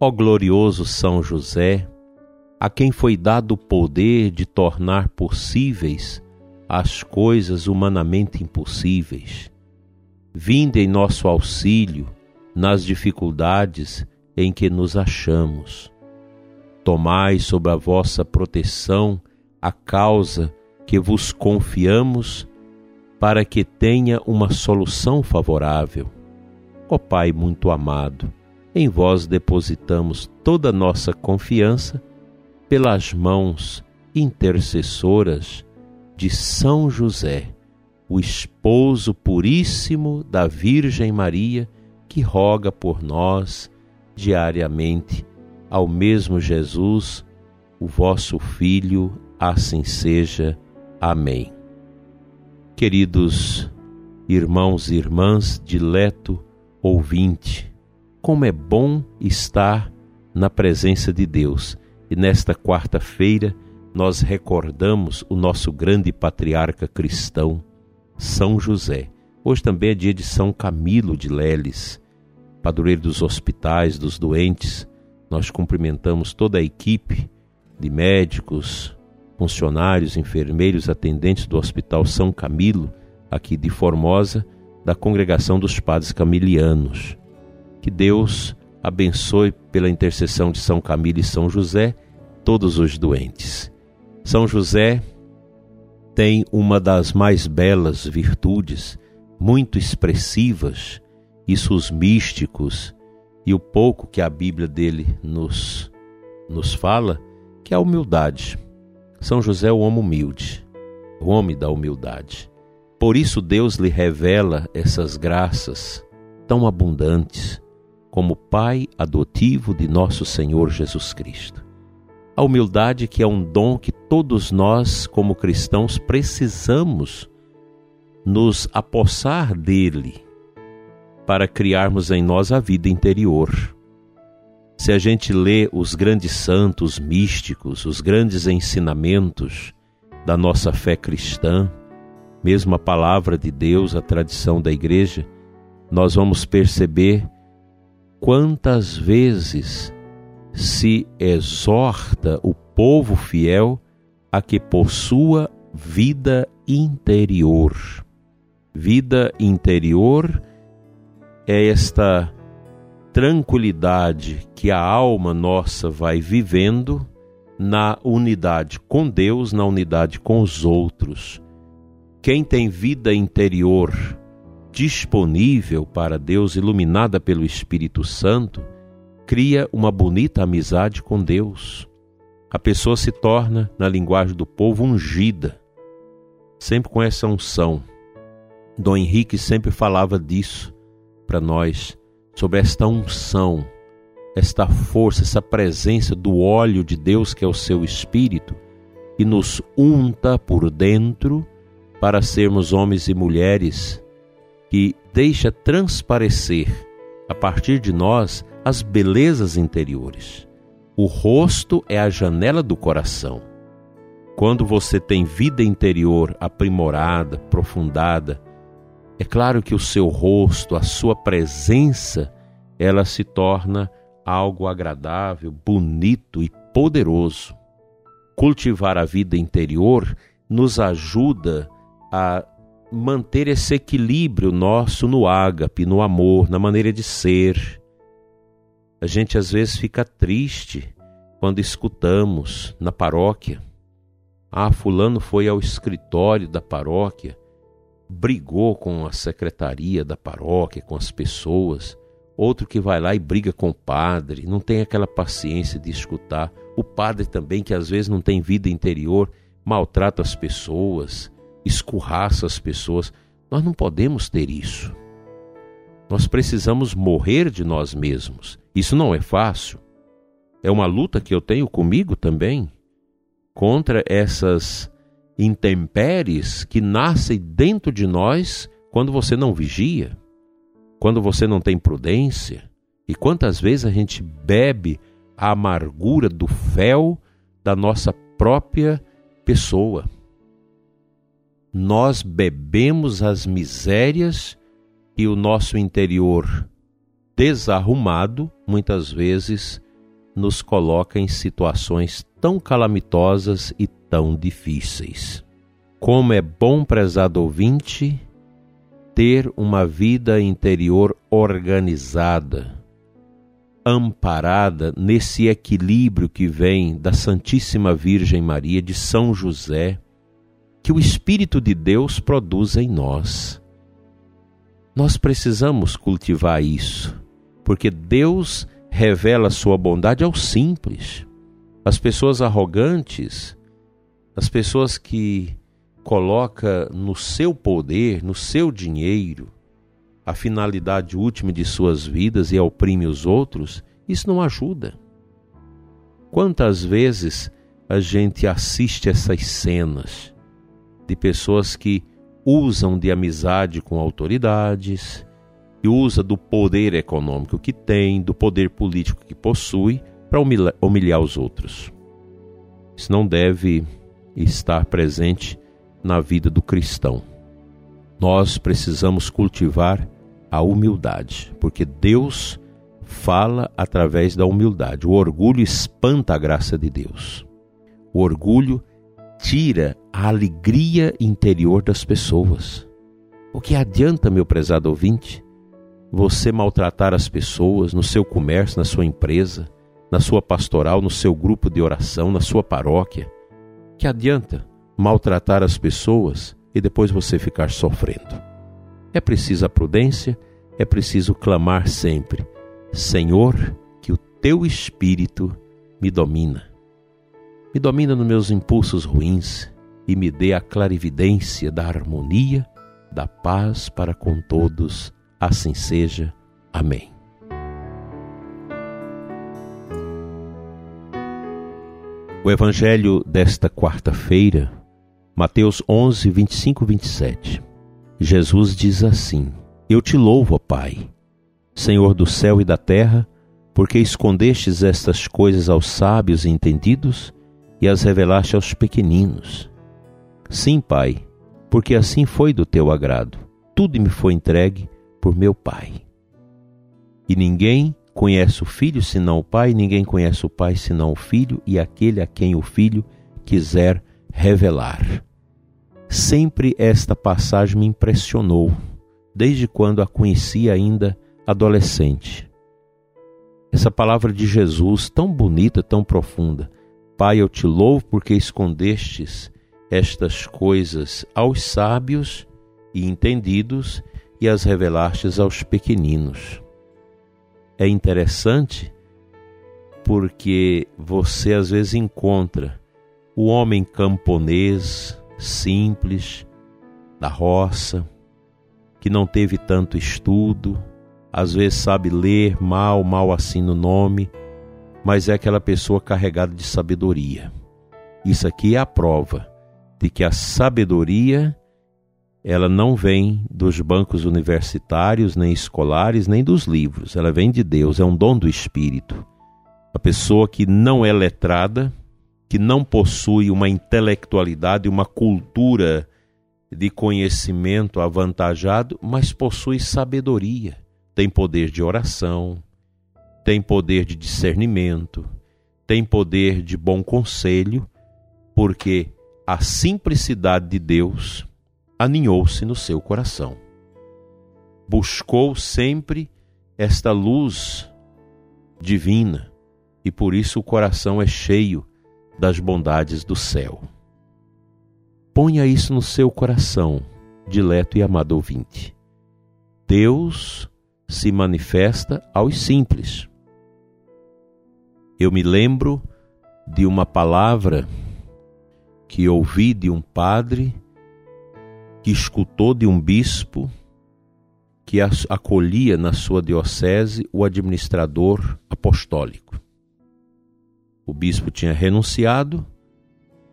Ó glorioso São José, a quem foi dado o poder de tornar possíveis as coisas humanamente impossíveis, vinde em nosso auxílio nas dificuldades em que nos achamos. Tomai sob a vossa proteção a causa que vos confiamos para que tenha uma solução favorável. Ó Pai muito amado, em vós depositamos toda nossa confiança pelas mãos intercessoras de São José, o esposo puríssimo da Virgem Maria, que roga por nós diariamente ao mesmo Jesus, o vosso Filho, assim seja. Amém. Queridos irmãos e irmãs, dileto ouvinte, como é bom estar na presença de Deus. E nesta quarta-feira nós recordamos o nosso grande patriarca cristão, São José. Hoje também é dia de São Camilo de Leles, padroeiro dos hospitais, dos doentes. Nós cumprimentamos toda a equipe de médicos, funcionários, enfermeiros, atendentes do Hospital São Camilo, aqui de Formosa, da Congregação dos Padres Camilianos. Que Deus abençoe pela intercessão de São Camilo e São José todos os doentes. São José tem uma das mais belas virtudes, muito expressivas, isso os místicos e o pouco que a Bíblia dele nos nos fala, que é a humildade. São José é o homem humilde, o homem da humildade. Por isso Deus lhe revela essas graças tão abundantes como Pai adotivo de nosso Senhor Jesus Cristo. A humildade que é um dom que todos nós, como cristãos, precisamos nos apossar dele para criarmos em nós a vida interior se a gente lê os grandes santos místicos, os grandes ensinamentos da nossa fé cristã, mesmo a palavra de Deus, a tradição da igreja, nós vamos perceber quantas vezes se exorta o povo fiel a que possua vida interior. Vida interior é esta tranquilidade que a alma nossa vai vivendo na unidade com Deus, na unidade com os outros. Quem tem vida interior disponível para Deus, iluminada pelo Espírito Santo, cria uma bonita amizade com Deus. A pessoa se torna, na linguagem do povo, ungida, sempre com essa unção. Dom Henrique sempre falava disso para nós sobre esta unção, esta força, essa presença do óleo de Deus que é o seu Espírito, e nos unta por dentro para sermos homens e mulheres que deixa transparecer a partir de nós as belezas interiores. O rosto é a janela do coração. Quando você tem vida interior aprimorada, aprofundada, é claro que o seu rosto, a sua presença, ela se torna algo agradável, bonito e poderoso. Cultivar a vida interior nos ajuda a manter esse equilíbrio nosso no ágape, no amor, na maneira de ser. A gente às vezes fica triste quando escutamos na paróquia: ah, Fulano foi ao escritório da paróquia brigou com a secretaria da paróquia, com as pessoas, outro que vai lá e briga com o padre, não tem aquela paciência de escutar. O padre também, que às vezes não tem vida interior, maltrata as pessoas, escurraça as pessoas. Nós não podemos ter isso. Nós precisamos morrer de nós mesmos. Isso não é fácil. É uma luta que eu tenho comigo também contra essas intempéries que nascem dentro de nós quando você não vigia, quando você não tem prudência. E quantas vezes a gente bebe a amargura do fel da nossa própria pessoa. Nós bebemos as misérias e o nosso interior desarrumado muitas vezes nos coloca em situações tão calamitosas e tão difíceis. Como é bom, prezado ouvinte, ter uma vida interior organizada, amparada nesse equilíbrio que vem da Santíssima Virgem Maria, de São José, que o Espírito de Deus produz em nós. Nós precisamos cultivar isso, porque Deus revela sua bondade ao simples. As pessoas arrogantes, as pessoas que coloca no seu poder, no seu dinheiro, a finalidade última de suas vidas e oprime os outros, isso não ajuda. Quantas vezes a gente assiste essas cenas de pessoas que usam de amizade com autoridades, e usa do poder econômico que tem, do poder político que possui, para humilhar, humilhar os outros. Isso não deve estar presente na vida do cristão. Nós precisamos cultivar a humildade, porque Deus fala através da humildade. O orgulho espanta a graça de Deus. O orgulho tira a alegria interior das pessoas. O que adianta, meu prezado ouvinte, você maltratar as pessoas no seu comércio, na sua empresa, na sua pastoral, no seu grupo de oração, na sua paróquia? Que adianta maltratar as pessoas e depois você ficar sofrendo? É preciso a prudência, é preciso clamar sempre: Senhor, que o teu espírito me domina. Me domina nos meus impulsos ruins e me dê a clarividência da harmonia, da paz para com todos Assim seja. Amém. O Evangelho desta quarta-feira, Mateus 11, 25 e 27. Jesus diz assim: Eu te louvo, ó Pai, Senhor do céu e da terra, porque escondestes estas coisas aos sábios e entendidos e as revelaste aos pequeninos. Sim, Pai, porque assim foi do teu agrado. Tudo me foi entregue por meu Pai. E ninguém conhece o Filho senão o Pai, ninguém conhece o Pai senão o Filho e aquele a quem o Filho quiser revelar. Sempre esta passagem me impressionou, desde quando a conheci ainda adolescente. Essa palavra de Jesus, tão bonita, tão profunda. Pai, eu te louvo porque escondestes estas coisas aos sábios e entendidos e as revelastes aos pequeninos. É interessante porque você às vezes encontra o homem camponês, simples, da roça, que não teve tanto estudo, às vezes sabe ler mal, mal assim no nome, mas é aquela pessoa carregada de sabedoria. Isso aqui é a prova de que a sabedoria ela não vem dos bancos universitários, nem escolares, nem dos livros. Ela vem de Deus, é um dom do Espírito. A pessoa que não é letrada, que não possui uma intelectualidade, uma cultura de conhecimento avantajado, mas possui sabedoria, tem poder de oração, tem poder de discernimento, tem poder de bom conselho, porque a simplicidade de Deus aninhou-se no seu coração. Buscou sempre esta luz divina e por isso o coração é cheio das bondades do céu. Ponha isso no seu coração, dileto e amado ouvinte. Deus se manifesta aos simples. Eu me lembro de uma palavra que ouvi de um padre que escutou de um bispo que acolhia na sua diocese o administrador apostólico. O bispo tinha renunciado,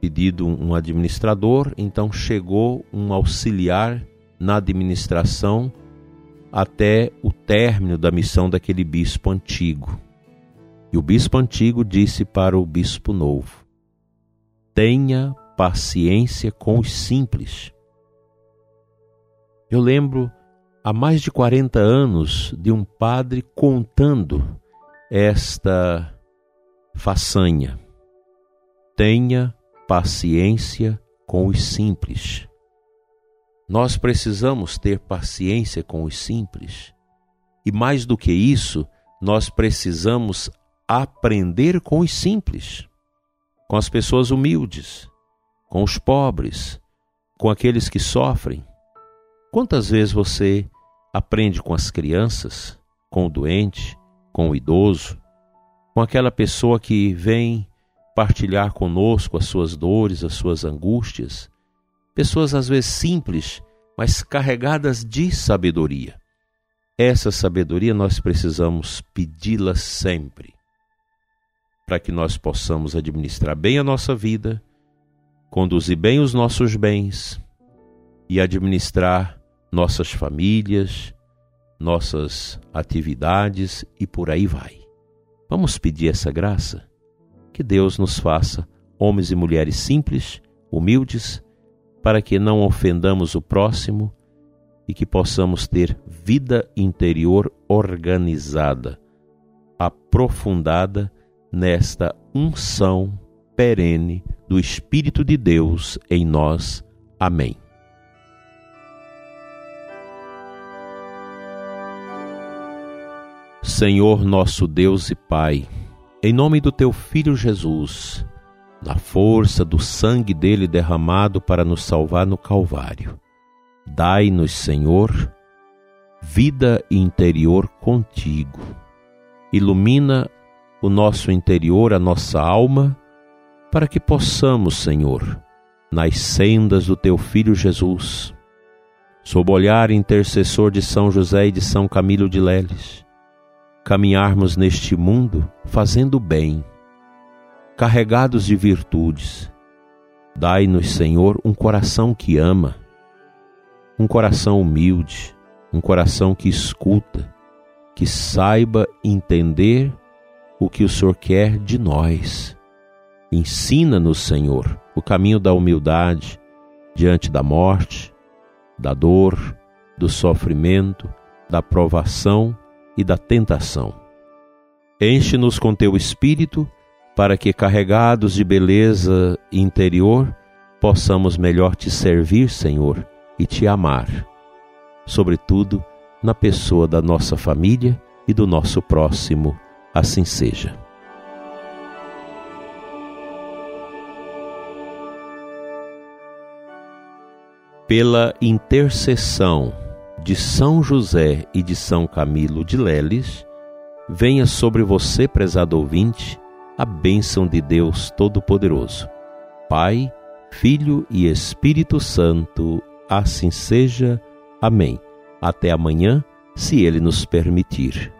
pedido um administrador, então chegou um auxiliar na administração até o término da missão daquele bispo antigo. E o bispo antigo disse para o bispo novo: Tenha paciência com os simples. Eu lembro há mais de 40 anos de um padre contando esta façanha. Tenha paciência com os simples. Nós precisamos ter paciência com os simples. E mais do que isso, nós precisamos aprender com os simples, com as pessoas humildes, com os pobres, com aqueles que sofrem. Quantas vezes você aprende com as crianças, com o doente, com o idoso, com aquela pessoa que vem partilhar conosco as suas dores, as suas angústias? Pessoas às vezes simples, mas carregadas de sabedoria. Essa sabedoria nós precisamos pedi-la sempre, para que nós possamos administrar bem a nossa vida, conduzir bem os nossos bens e administrar nossas famílias, nossas atividades e por aí vai. Vamos pedir essa graça? Que Deus nos faça homens e mulheres simples, humildes, para que não ofendamos o próximo e que possamos ter vida interior organizada, aprofundada nesta unção perene do Espírito de Deus em nós. Amém. Senhor nosso Deus e Pai, em nome do teu Filho Jesus, na força do sangue dele derramado para nos salvar no Calvário, Dai-nos, Senhor, vida interior contigo. Ilumina o nosso interior, a nossa alma, para que possamos, Senhor, nas sendas do teu Filho Jesus, sob o olhar intercessor de São José e de São Camilo de Leles, caminharmos neste mundo fazendo bem, carregados de virtudes. Dai-nos, Senhor, um coração que ama um coração humilde, um coração que escuta, que saiba entender o que o Senhor quer de nós. Ensina-nos, Senhor, o caminho da humildade diante da morte, da dor, do sofrimento, da provação e da tentação. Enche-nos com teu espírito para que, carregados de beleza interior, possamos melhor te servir, Senhor e te amar, sobretudo na pessoa da nossa família e do nosso próximo. Assim seja. Pela intercessão de São José e de São Camilo de Leles, venha sobre você, prezado ouvinte, a bênção de Deus Todo-Poderoso, Pai, Filho e Espírito Santo. Assim seja. Amém. Até amanhã, se Ele nos permitir.